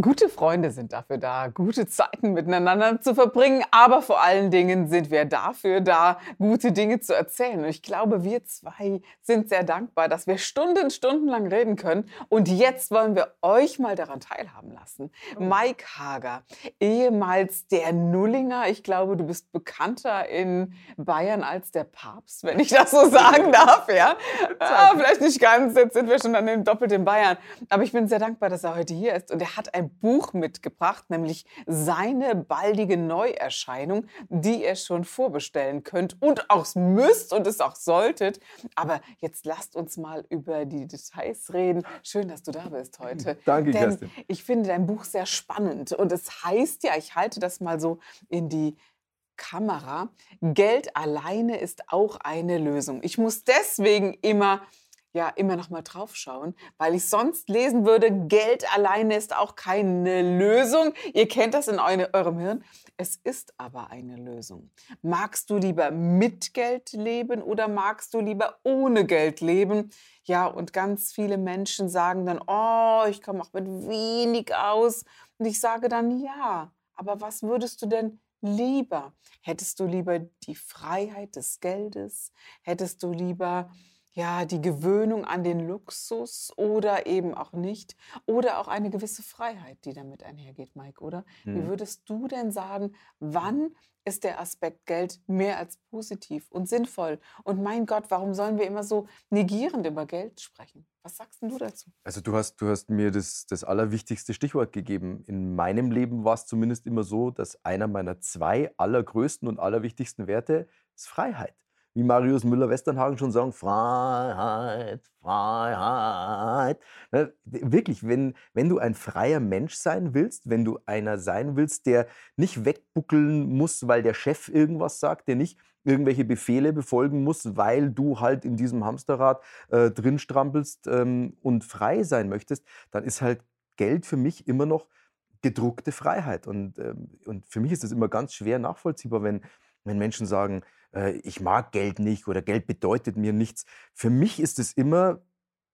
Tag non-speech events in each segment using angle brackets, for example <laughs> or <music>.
Gute Freunde sind dafür da, gute Zeiten miteinander zu verbringen, aber vor allen Dingen sind wir dafür da, gute Dinge zu erzählen. Und ich glaube, wir zwei sind sehr dankbar, dass wir Stunden, stundenlang reden können. Und jetzt wollen wir euch mal daran teilhaben lassen. Oh. Mike Hager, ehemals der Nullinger. Ich glaube, du bist bekannter in Bayern als der Papst, wenn ich das so <laughs> sagen darf. Ja, ah, vielleicht nicht ganz. Jetzt sind wir schon an doppelt in Bayern. Aber ich bin sehr dankbar, dass er heute hier ist. Und er hat ein ein Buch mitgebracht, nämlich seine baldige Neuerscheinung, die ihr schon vorbestellen könnt und auch müsst und es auch solltet. Aber jetzt lasst uns mal über die Details reden. Schön, dass du da bist heute. <laughs> Danke, Denn Kerstin. Ich finde dein Buch sehr spannend und es heißt ja, ich halte das mal so in die Kamera, Geld alleine ist auch eine Lösung. Ich muss deswegen immer ja immer noch mal drauf schauen, weil ich sonst lesen würde, Geld alleine ist auch keine Lösung. Ihr kennt das in eurem Hirn. Es ist aber eine Lösung. Magst du lieber mit Geld leben oder magst du lieber ohne Geld leben? Ja, und ganz viele Menschen sagen dann, oh, ich komme auch mit wenig aus. Und ich sage dann, ja, aber was würdest du denn lieber? Hättest du lieber die Freiheit des Geldes? Hättest du lieber ja, die Gewöhnung an den Luxus oder eben auch nicht. Oder auch eine gewisse Freiheit, die damit einhergeht, Mike, oder? Mhm. Wie würdest du denn sagen, wann ist der Aspekt Geld mehr als positiv und sinnvoll? Und mein Gott, warum sollen wir immer so negierend über Geld sprechen? Was sagst du dazu? Also du hast, du hast mir das, das allerwichtigste Stichwort gegeben. In meinem Leben war es zumindest immer so, dass einer meiner zwei allergrößten und allerwichtigsten Werte ist Freiheit wie Marius Müller-Westernhagen schon sagen, Freiheit, Freiheit. Ne, wirklich, wenn, wenn du ein freier Mensch sein willst, wenn du einer sein willst, der nicht wegbuckeln muss, weil der Chef irgendwas sagt, der nicht irgendwelche Befehle befolgen muss, weil du halt in diesem Hamsterrad äh, drin strampelst ähm, und frei sein möchtest, dann ist halt Geld für mich immer noch gedruckte Freiheit. Und, ähm, und für mich ist es immer ganz schwer nachvollziehbar, wenn, wenn Menschen sagen, äh, ich mag Geld nicht oder Geld bedeutet mir nichts. Für mich ist es immer,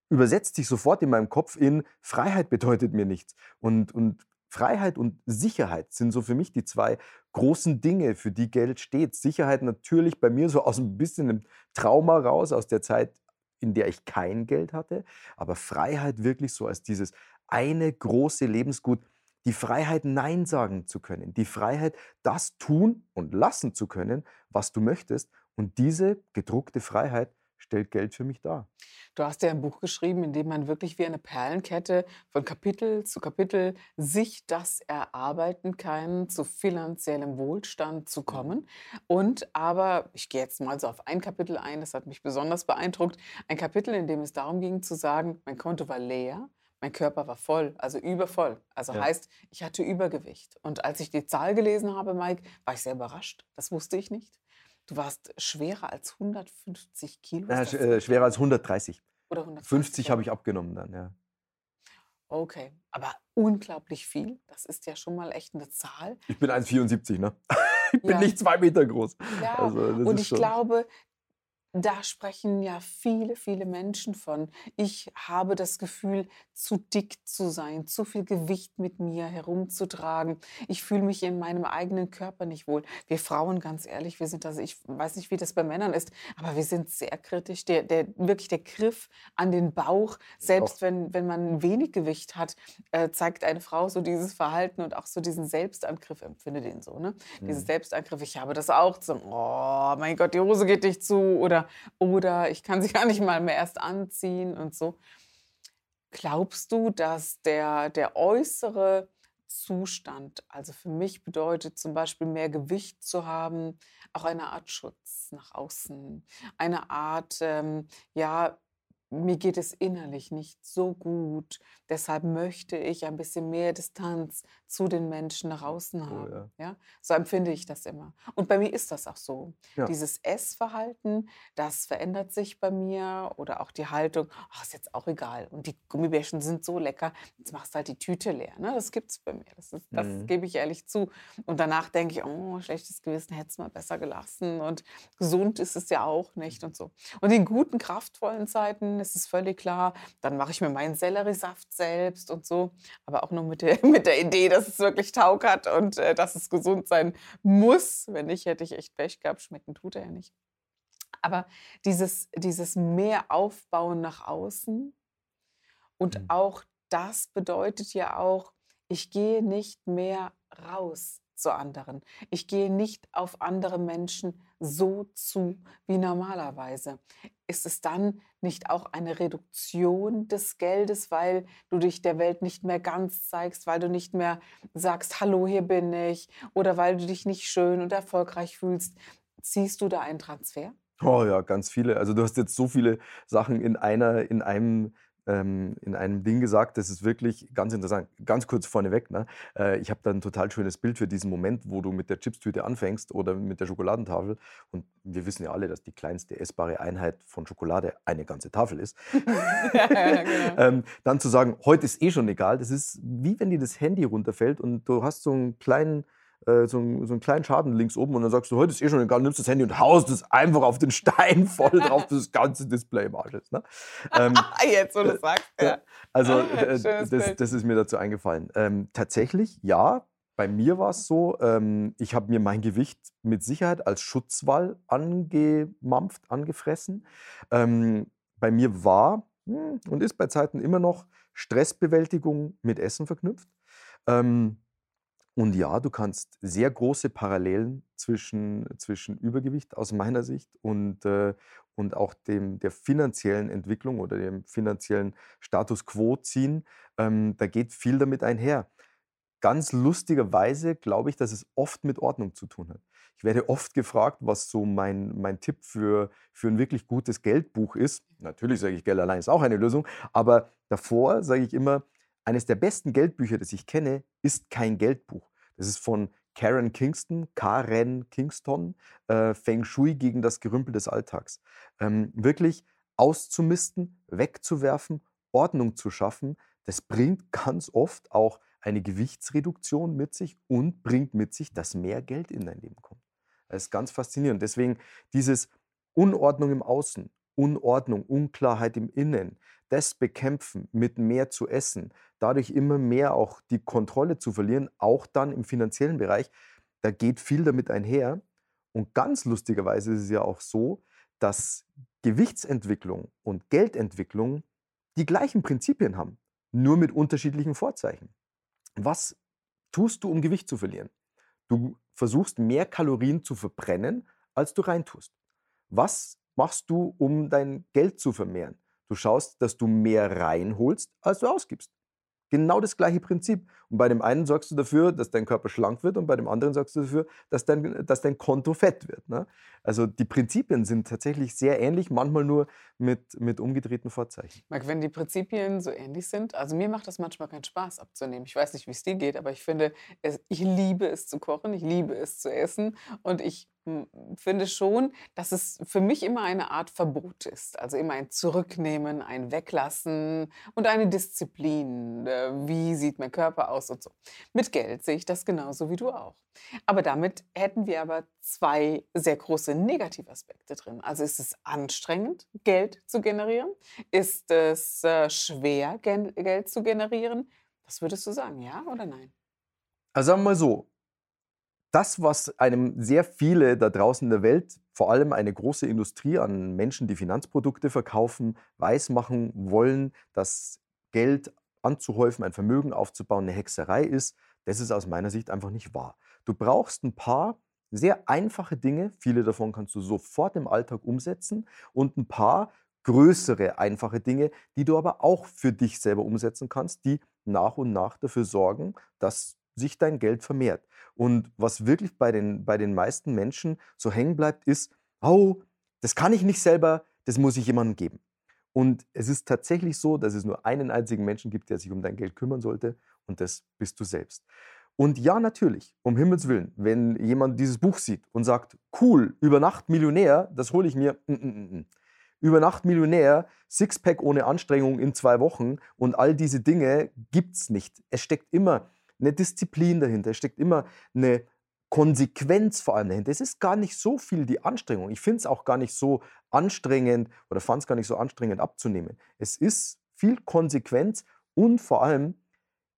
übersetzt sich sofort in meinem Kopf in Freiheit bedeutet mir nichts. Und, und Freiheit und Sicherheit sind so für mich die zwei großen Dinge, für die Geld steht. Sicherheit natürlich bei mir so aus ein bisschen einem Trauma raus, aus der Zeit, in der ich kein Geld hatte, aber Freiheit wirklich so als dieses eine große Lebensgut, die Freiheit, Nein sagen zu können, die Freiheit, das tun und lassen zu können, was du möchtest. Und diese gedruckte Freiheit stellt Geld für mich dar. Du hast ja ein Buch geschrieben, in dem man wirklich wie eine Perlenkette von Kapitel zu Kapitel sich das erarbeiten kann, zu finanziellem Wohlstand zu kommen. Und aber, ich gehe jetzt mal so auf ein Kapitel ein, das hat mich besonders beeindruckt, ein Kapitel, in dem es darum ging zu sagen, mein Konto war leer, mein Körper war voll, also übervoll. Also ja. heißt, ich hatte Übergewicht. Und als ich die Zahl gelesen habe, Mike, war ich sehr überrascht. Das wusste ich nicht. Du warst schwerer als 150 Kilo. Ja, äh, schwerer als 130. Oder 150. 50 habe ich abgenommen dann, ja. Okay, aber unglaublich viel. Das ist ja schon mal echt eine Zahl. Ich bin 1,74, ne? <laughs> Ich bin ja. nicht zwei Meter groß. Ja, also, und ich glaube, da sprechen ja viele, viele Menschen von. Ich habe das Gefühl, zu dick zu sein, zu viel Gewicht mit mir herumzutragen. Ich fühle mich in meinem eigenen Körper nicht wohl. Wir Frauen, ganz ehrlich, wir sind das, ich weiß nicht, wie das bei Männern ist, aber wir sind sehr kritisch. Der, der, wirklich der Griff an den Bauch, selbst wenn, wenn man wenig Gewicht hat, äh, zeigt eine Frau so dieses Verhalten und auch so diesen Selbstangriff, empfinde den so, ne? Mhm. Dieses Selbstangriff, ich habe das auch, so, oh mein Gott, die Hose geht nicht zu oder oder, ich kann sie gar nicht mal mehr erst anziehen und so. Glaubst du, dass der, der äußere Zustand, also für mich bedeutet zum Beispiel mehr Gewicht zu haben, auch eine Art Schutz nach außen, eine Art, ähm, ja, mir geht es innerlich nicht so gut. Deshalb möchte ich ein bisschen mehr Distanz zu den Menschen nach außen Oh haben. ja. Ja, so empfinde ich das immer. Und bei mir ist das auch so. Ja. Dieses Essverhalten, das verändert sich bei mir oder auch die Haltung, ach, ist jetzt auch egal. Und die Gummibärchen sind so lecker, jetzt machst du halt die Tüte leer. Ne? Das gibt es bei mir. Das, ist, das Mhm. gebe ich ehrlich zu. Und danach denke ich, oh, schlechtes Gewissen, hätte es mal besser gelassen. Und gesund ist es ja auch nicht und so. Und in guten, kraftvollen Zeiten ist es völlig klar, dann mache ich mir meinen Selleriesaft selbst und so. Aber auch nur mit der, <laughs> mit der Idee, dass es wirklich Taug hat und äh, dass es gesund sein muss. Wenn nicht, hätte ich echt Pech gehabt. Schmecken tut er ja nicht. Aber dieses, dieses mehr Aufbauen nach außen und Mhm. auch das bedeutet ja auch, ich gehe nicht mehr raus zu anderen. Ich gehe nicht auf andere Menschen so zu wie normalerweise. Ist es dann nicht auch eine Reduktion des Geldes, weil du dich der Welt nicht mehr ganz zeigst, weil du nicht mehr sagst, hallo, hier bin ich, oder weil du dich nicht schön und erfolgreich fühlst? Ziehst du da einen Transfer? Oh ja, ganz viele. Also du hast jetzt so viele Sachen in einer, in einem, ähm, in einem Ding gesagt, das ist wirklich ganz interessant. Ganz kurz vorneweg, ne? Äh, ich habe da ein total schönes Bild für diesen Moment, wo du mit der Chipstüte anfängst oder mit der Schokoladentafel. Und wir wissen ja alle, dass die kleinste essbare Einheit von Schokolade eine ganze Tafel ist. <laughs> ja, genau. ähm, dann zu sagen, heute ist eh schon egal, das ist wie wenn dir das Handy runterfällt und du hast so einen kleinen, äh, so, einen, so einen kleinen Schaden links oben und dann sagst du, heute ist eh schon egal, nimmst das Handy und haust es einfach auf den Stein voll <laughs> drauf, bis das ganze Display im Arsch ist. Ne? Ähm, <laughs> Jetzt, wo du sagst, ja. ja. also <laughs> äh, das, das ist mir dazu eingefallen. Ähm, tatsächlich, ja, bei mir war es so, ähm, ich habe mir mein Gewicht mit Sicherheit als Schutzwall angemampft, angefressen. Ähm, bei mir war hm, und ist bei Zeiten immer noch Stressbewältigung mit Essen verknüpft. Ähm, und ja, du kannst sehr große Parallelen zwischen, zwischen Übergewicht aus meiner Sicht und, äh, und auch dem, der finanziellen Entwicklung oder dem finanziellen Status quo ziehen. Ähm, da geht viel damit einher. Ganz lustigerweise glaube ich, dass es oft mit Ordnung zu tun hat. Ich werde oft gefragt, was so mein, mein Tipp für, für ein wirklich gutes Geldbuch ist. Natürlich sage ich, Geld allein ist auch eine Lösung, aber davor sage ich immer, eines der besten Geldbücher, das ich kenne, ist kein Geldbuch. Das ist von Karen Kingston, Karen Kingston, äh, Feng Shui gegen das Gerümpel des Alltags. Ähm, wirklich auszumisten, wegzuwerfen, Ordnung zu schaffen, das bringt ganz oft auch eine Gewichtsreduktion mit sich und bringt mit sich, dass mehr Geld in dein Leben kommt. Das ist ganz faszinierend. Deswegen dieses Unordnung im Außen, Unordnung, Unklarheit im Innen, das bekämpfen mit mehr zu essen, dadurch immer mehr auch die Kontrolle zu verlieren, auch dann im finanziellen Bereich, da geht viel damit einher. Und ganz lustigerweise ist es ja auch so, dass Gewichtsentwicklung und Geldentwicklung die gleichen Prinzipien haben, nur mit unterschiedlichen Vorzeichen. Was tust du, um Gewicht zu verlieren? Du versuchst mehr Kalorien zu verbrennen, als du reintust. Was machst du, um dein Geld zu vermehren? Du schaust, dass du mehr reinholst, als du ausgibst. Genau das gleiche Prinzip. Und bei dem einen sorgst du dafür, dass dein Körper schlank wird und bei dem anderen sorgst du dafür, dass dein, dass dein Konto fett wird. Ne? Also die Prinzipien sind tatsächlich sehr ähnlich, manchmal nur mit, mit umgedrehten Vorzeichen. Marc, wenn die Prinzipien so ähnlich sind, also mir macht das manchmal keinen Spaß abzunehmen. Ich weiß nicht, wie es dir geht, aber ich finde, ich liebe es zu kochen, ich liebe es zu essen und ich finde schon, dass es für mich immer eine Art Verbot ist. Also immer ein Zurücknehmen, ein Weglassen und eine Disziplin. Äh, Wie sieht mein Körper aus und so. Mit Geld sehe ich das genauso wie du auch. Aber damit hätten wir aber zwei sehr große Negativaspekte drin. Also ist es anstrengend, Geld zu generieren? Ist es äh, schwer, Geld zu generieren? Was würdest du sagen, ja oder nein? Also sagen wir mal so, das, was einem sehr viele da draußen in der Welt, vor allem eine große Industrie an Menschen, die Finanzprodukte verkaufen, weismachen wollen, dass Geld anzuhäufen, ein Vermögen aufzubauen, eine Hexerei ist, das ist aus meiner Sicht einfach nicht wahr. Du brauchst ein paar sehr einfache Dinge, viele davon kannst du sofort im Alltag umsetzen und ein paar größere, einfache Dinge, die du aber auch für dich selber umsetzen kannst, die nach und nach dafür sorgen, dass sich dein Geld vermehrt. Und was wirklich bei den, bei den meisten Menschen so hängen bleibt, ist, oh, das kann ich nicht selber, das muss ich jemandem geben. Und es ist tatsächlich so, dass es nur einen einzigen Menschen gibt, der sich um dein Geld kümmern sollte, und das bist du selbst. Und ja, natürlich, um Himmels Willen, wenn jemand dieses Buch sieht und sagt, cool, über Nacht Millionär, das hole ich mir. Mm, mm, mm. Über Nacht Millionär, Sixpack ohne Anstrengung in zwei Wochen und all diese Dinge gibt es nicht. Es steckt immer eine Disziplin dahinter, es steckt immer eine Konsequenz vor allem dahinter. Es ist gar nicht so viel die Anstrengung. Ich finde es auch gar nicht so anstrengend oder fand es gar nicht so anstrengend abzunehmen. Es ist viel Konsequenz und vor allem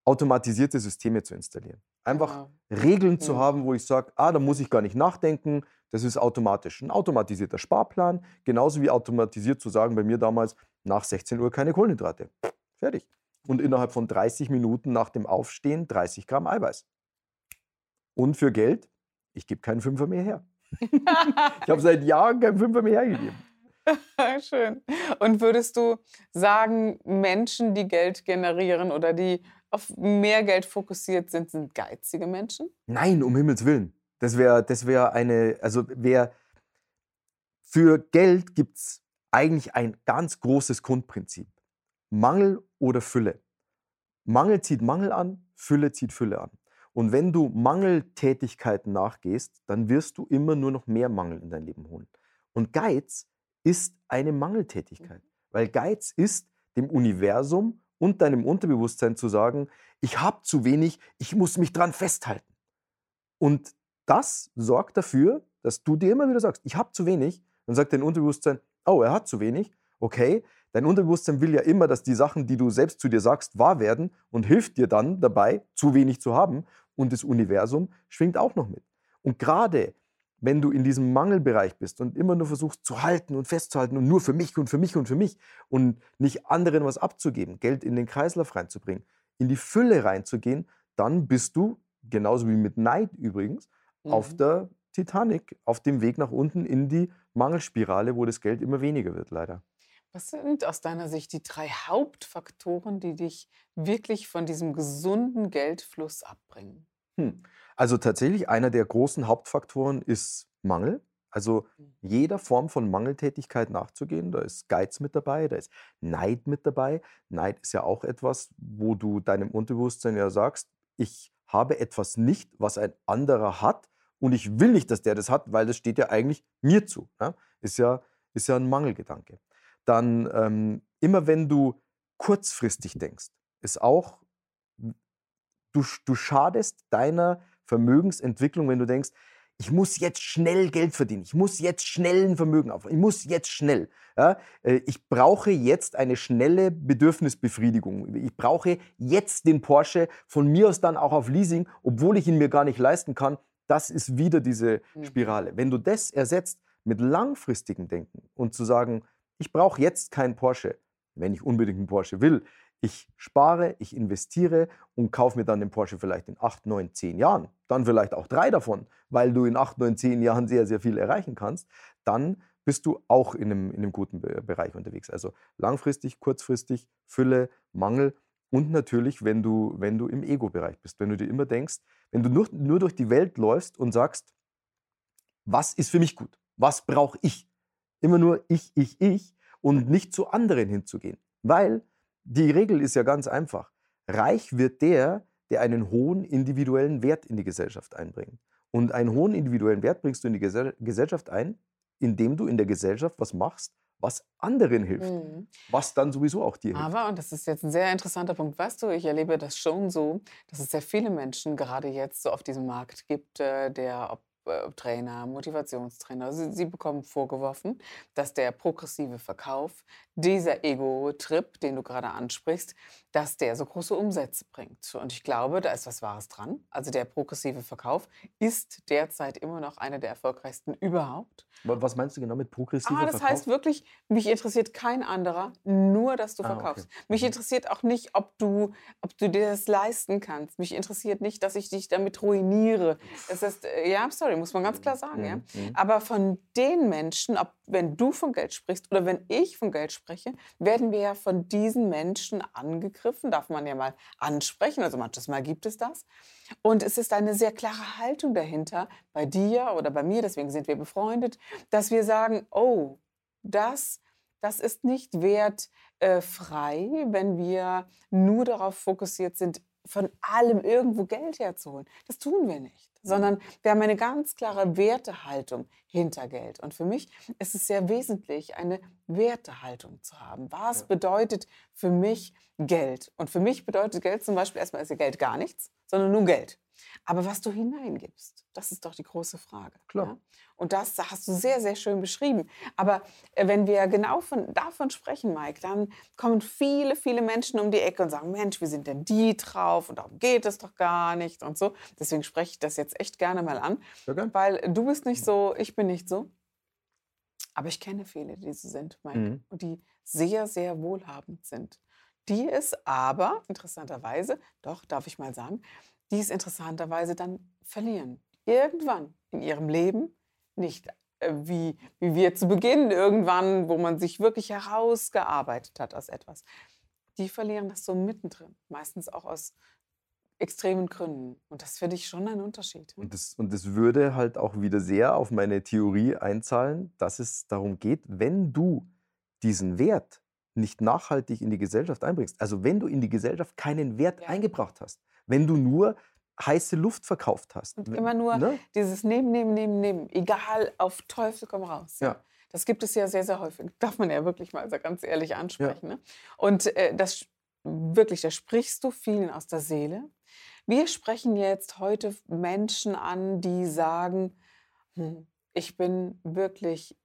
automatisierte Systeme zu installieren. Einfach genau. Regeln zu haben, wo ich sage, ah, da muss ich gar nicht nachdenken, das ist automatisch. Ein automatisierter Sparplan, genauso wie automatisiert zu sagen, bei mir damals, nach 16 Uhr keine Kohlenhydrate. Fertig. Und innerhalb von 30 Minuten nach dem Aufstehen 30 Gramm Eiweiß. Und für Geld, ich gebe keinen Fünfer mehr her. ich habe seit Jahren keinen Fünfer mehr hergegeben. <laughs> Schön. Und würdest du sagen, Menschen, die Geld generieren oder die auf mehr Geld fokussiert sind, sind geizige Menschen? Nein, um Himmels Willen. Das wäre das wär eine, also wer für Geld gibt es eigentlich ein ganz großes Grundprinzip. Mangel oder Fülle. Mangel zieht Mangel an, Fülle zieht Fülle an. Und wenn du Mangeltätigkeiten nachgehst, dann wirst du immer nur noch mehr Mangel in dein Leben holen. Und Geiz ist eine Mangeltätigkeit, weil Geiz ist dem Universum und deinem Unterbewusstsein zu sagen, ich habe zu wenig, ich muss mich dran festhalten. Und das sorgt dafür, dass du dir immer wieder sagst, ich habe zu wenig. Dann sagt dein Unterbewusstsein, oh, er hat zu wenig. Okay, dein Unterbewusstsein will ja immer, dass die Sachen, die du selbst zu dir sagst, wahr werden und hilft dir dann dabei, zu wenig zu haben. Und das Universum schwingt auch noch mit. Und gerade wenn du in diesem Mangelbereich bist und immer nur versuchst zu halten und festzuhalten und nur für mich und für mich und für mich und nicht anderen was abzugeben, Geld in den Kreislauf reinzubringen, in die Fülle reinzugehen, dann bist du, genauso wie mit Neid übrigens, mhm. auf der Titanic, auf dem Weg nach unten in die Mangelspirale, wo das Geld immer weniger wird, leider. Was sind aus deiner Sicht die drei Hauptfaktoren, die dich wirklich von diesem gesunden Geldfluss abbringen? Hm. Also tatsächlich einer der großen Hauptfaktoren ist Mangel. Also mhm. jeder Form von Mangeltätigkeit nachzugehen. Da ist Geiz mit dabei, da ist Neid mit dabei. Neid ist ja auch etwas, wo du deinem Unterbewusstsein ja sagst, ich habe etwas nicht, was ein anderer hat und ich will nicht, dass der das hat, weil das steht ja eigentlich mir zu. Ja? Ist, ja, ist ja ein Mangelgedanke. Dann ähm, immer wenn du kurzfristig denkst, ist auch, du, du schadest deiner Vermögensentwicklung, wenn du denkst, ich muss jetzt schnell Geld verdienen, ich muss jetzt schnell ein Vermögen aufbauen, ich muss jetzt schnell. Ja? Äh, ich brauche jetzt eine schnelle Bedürfnisbefriedigung. Ich brauche jetzt den Porsche, von mir aus dann auch auf Leasing, obwohl ich ihn mir gar nicht leisten kann. Das ist wieder diese mhm. Spirale. Wenn du das ersetzt mit langfristigem Denken und zu sagen, ich brauche jetzt keinen Porsche, wenn ich unbedingt einen Porsche will, ich spare, ich investiere und kaufe mir dann den Porsche vielleicht in 8, 9, 10 Jahren, dann vielleicht auch drei davon, weil du in 8, 9, 10 Jahren sehr, sehr viel erreichen kannst, dann bist du auch in einem, in einem guten Bereich unterwegs. Also langfristig, kurzfristig, Fülle, Mangel und natürlich, wenn du, wenn du im Ego-Bereich bist, wenn du dir immer denkst, wenn du nur, nur durch die Welt läufst und sagst, was ist für mich gut? Was brauche ich? Immer nur ich, ich, ich und nicht zu anderen hinzugehen. Weil die Regel ist ja ganz einfach. Reich wird der, der einen hohen individuellen Wert in die Gesellschaft einbringt. Und einen hohen individuellen Wert bringst du in die Gesellschaft ein, indem du in der Gesellschaft was machst, was anderen hilft, mhm. was dann sowieso auch dir hilft. Aber, und das ist jetzt ein sehr interessanter Punkt, weißt du, ich erlebe das schon so, dass es sehr viele Menschen gerade jetzt so auf diesem Markt gibt, äh, der, ob Trainer, Motivationstrainer. Sie, sie, bekommen vorgeworfen, dass der progressive Verkauf, dieser Ego-Trip, den du gerade ansprichst, dass der so große Umsätze bringt. Und ich glaube, da ist was Wahres dran. Also der progressive Verkauf ist derzeit immer noch einer der erfolgreichsten überhaupt. Was meinst du genau mit progressiver Verkauf? Ah, das Verkauf? heißt wirklich, mich interessiert kein anderer, nur dass du ah, verkaufst. Okay. Mich mhm. interessiert auch nicht, ob du, ob du dir das leisten kannst. Mich interessiert nicht, dass ich dich damit ruiniere. Das ist, äh, ja, sorry, muss man ganz klar sagen. Mhm. Ja? Mhm. Aber von den Menschen, ob wenn du von Geld sprichst oder wenn ich von Geld spreche, werden wir ja von diesen Menschen angegriffen, darf man ja mal ansprechen, also manches Mal gibt es das. Und es ist eine sehr klare Haltung dahinter, bei dir oder bei mir, deswegen sind wir befreundet, dass wir sagen, oh, das das ist nicht wertfrei, wenn wir nur darauf fokussiert sind, von allem irgendwo Geld herzuholen. Das tun wir nicht, sondern wir haben eine ganz klare Wertehaltung hinter Geld. Und für mich ist es sehr wesentlich, eine Wertehaltung zu haben. Was bedeutet für mich Geld? Und für mich bedeutet Geld zum Beispiel erstmal ist ja Geld gar nichts, sondern nur Geld. Aber was du hineingibst, das ist doch die große Frage. Klar. Ja? Und das hast du sehr, sehr schön beschrieben. Aber äh, wenn wir genau von, davon sprechen, Mike, dann kommen viele, viele Menschen um die Ecke und sagen, Mensch, wie sind denn die drauf? Und darum geht es doch gar nicht und so. Deswegen spreche ich das jetzt echt gerne mal an. Okay. Weil du bist nicht so, ich bin nicht so. Aber ich kenne viele, die so sind, Mike. Mhm. Und die sehr, sehr wohlhabend sind. Die es aber, interessanterweise, doch, darf ich mal sagen, die es interessanterweise dann verlieren. Irgendwann in ihrem Leben, nicht äh, wie, wie wir zu Beginn irgendwann, wo man sich wirklich herausgearbeitet hat aus etwas. Die verlieren das so mittendrin, meistens auch aus extremen Gründen. Und das finde ich schon ein Unterschied. Und das, und das würde halt auch wieder sehr auf meine Theorie einzahlen, dass es darum geht, wenn du diesen Wert nicht nachhaltig in die Gesellschaft einbringst, also wenn du in die Gesellschaft keinen Wert ja. eingebracht hast, wenn du nur heiße Luft verkauft hast. Und immer nur ne? dieses Nehmen, Nehmen, Nehmen, Nehmen. Egal, auf Teufel komm raus. Ja. Das gibt es ja sehr, sehr häufig. <laughs> Darf man ja wirklich mal ganz ehrlich ansprechen. Ja. Ne? Und äh, das wirklich, da sprichst du vielen aus der Seele. Wir sprechen jetzt heute Menschen an, die sagen, hm, ich bin wirklich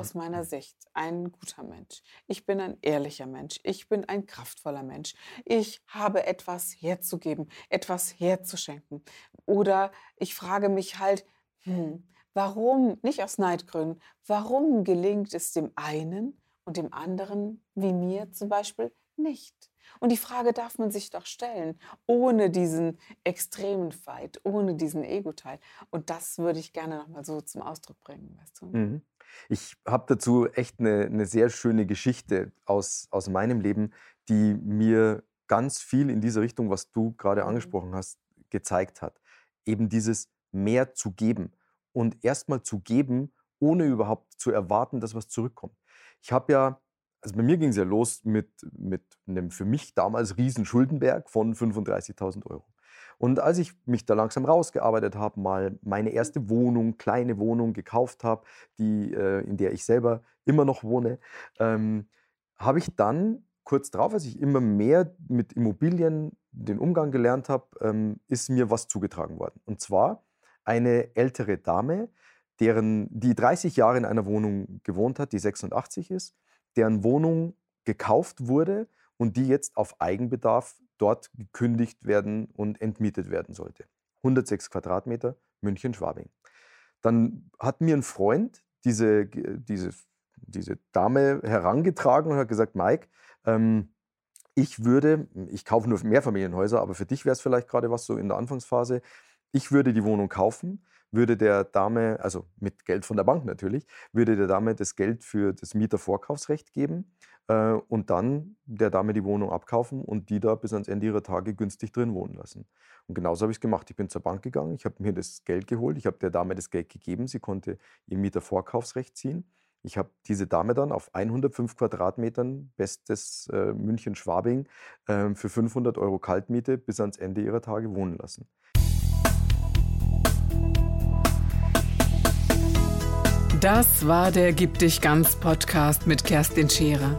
aus meiner Sicht ein guter Mensch. Ich bin ein ehrlicher Mensch. Ich bin ein kraftvoller Mensch. Ich habe etwas herzugeben, etwas herzuschenken. Oder ich frage mich halt, hm, warum, nicht aus Neidgründen, warum gelingt es dem einen und dem anderen, wie mir zum Beispiel, nicht? Und die Frage darf man sich doch stellen, ohne diesen extremen Fight, ohne diesen Ego-Teil. Und das würde ich gerne nochmal so zum Ausdruck bringen, weißt du? Mhm. Ich habe dazu echt eine, eine sehr schöne Geschichte aus, aus meinem Leben, die mir ganz viel in diese Richtung, was du gerade mhm. angesprochen hast, gezeigt hat. Eben dieses mehr zu geben und erstmal zu geben, ohne überhaupt zu erwarten, dass was zurückkommt. Ich habe ja, also bei mir ging es ja los mit, mit einem für mich damals riesen Schuldenberg von 35.000 Euro. Und als ich mich da langsam rausgearbeitet habe, mal meine erste Wohnung, kleine Wohnung gekauft habe, die, äh, in der ich selber immer noch wohne, ähm, habe ich dann kurz darauf, als ich immer mehr mit Immobilien den Umgang gelernt habe, ähm, ist mir was zugetragen worden. Und zwar eine ältere Dame, deren, die 30 Jahre in einer Wohnung gewohnt hat, die 86 ist, deren Wohnung gekauft wurde und die jetzt auf Eigenbedarf dort gekündigt werden und entmietet werden sollte. 106 Quadratmeter, München-Schwabing. Dann hat mir ein Freund diese, diese, diese Dame herangetragen und hat gesagt, Mike, ähm, ich würde, ich kaufe nur Mehrfamilienhäuser, aber für dich wäre es vielleicht gerade was so in der Anfangsphase, ich würde die Wohnung kaufen, würde der Dame, also mit Geld von der Bank natürlich, würde der Dame das Geld für das Mietervorkaufsrecht geben äh, und dann der Dame die Wohnung abkaufen und die da bis ans Ende ihrer Tage günstig drin wohnen lassen. Und genauso habe ich es gemacht. Ich bin zur Bank gegangen, ich habe mir das Geld geholt, ich habe der Dame das Geld gegeben, sie konnte ihr Mietervorkaufsrecht ziehen. Ich habe diese Dame dann auf 105 Quadratmetern, bestes äh, München-Schwabing, äh, für 500 Euro Kaltmiete bis ans Ende ihrer Tage wohnen lassen. Das war der Gib dich ganz Podcast mit Kerstin Scherer.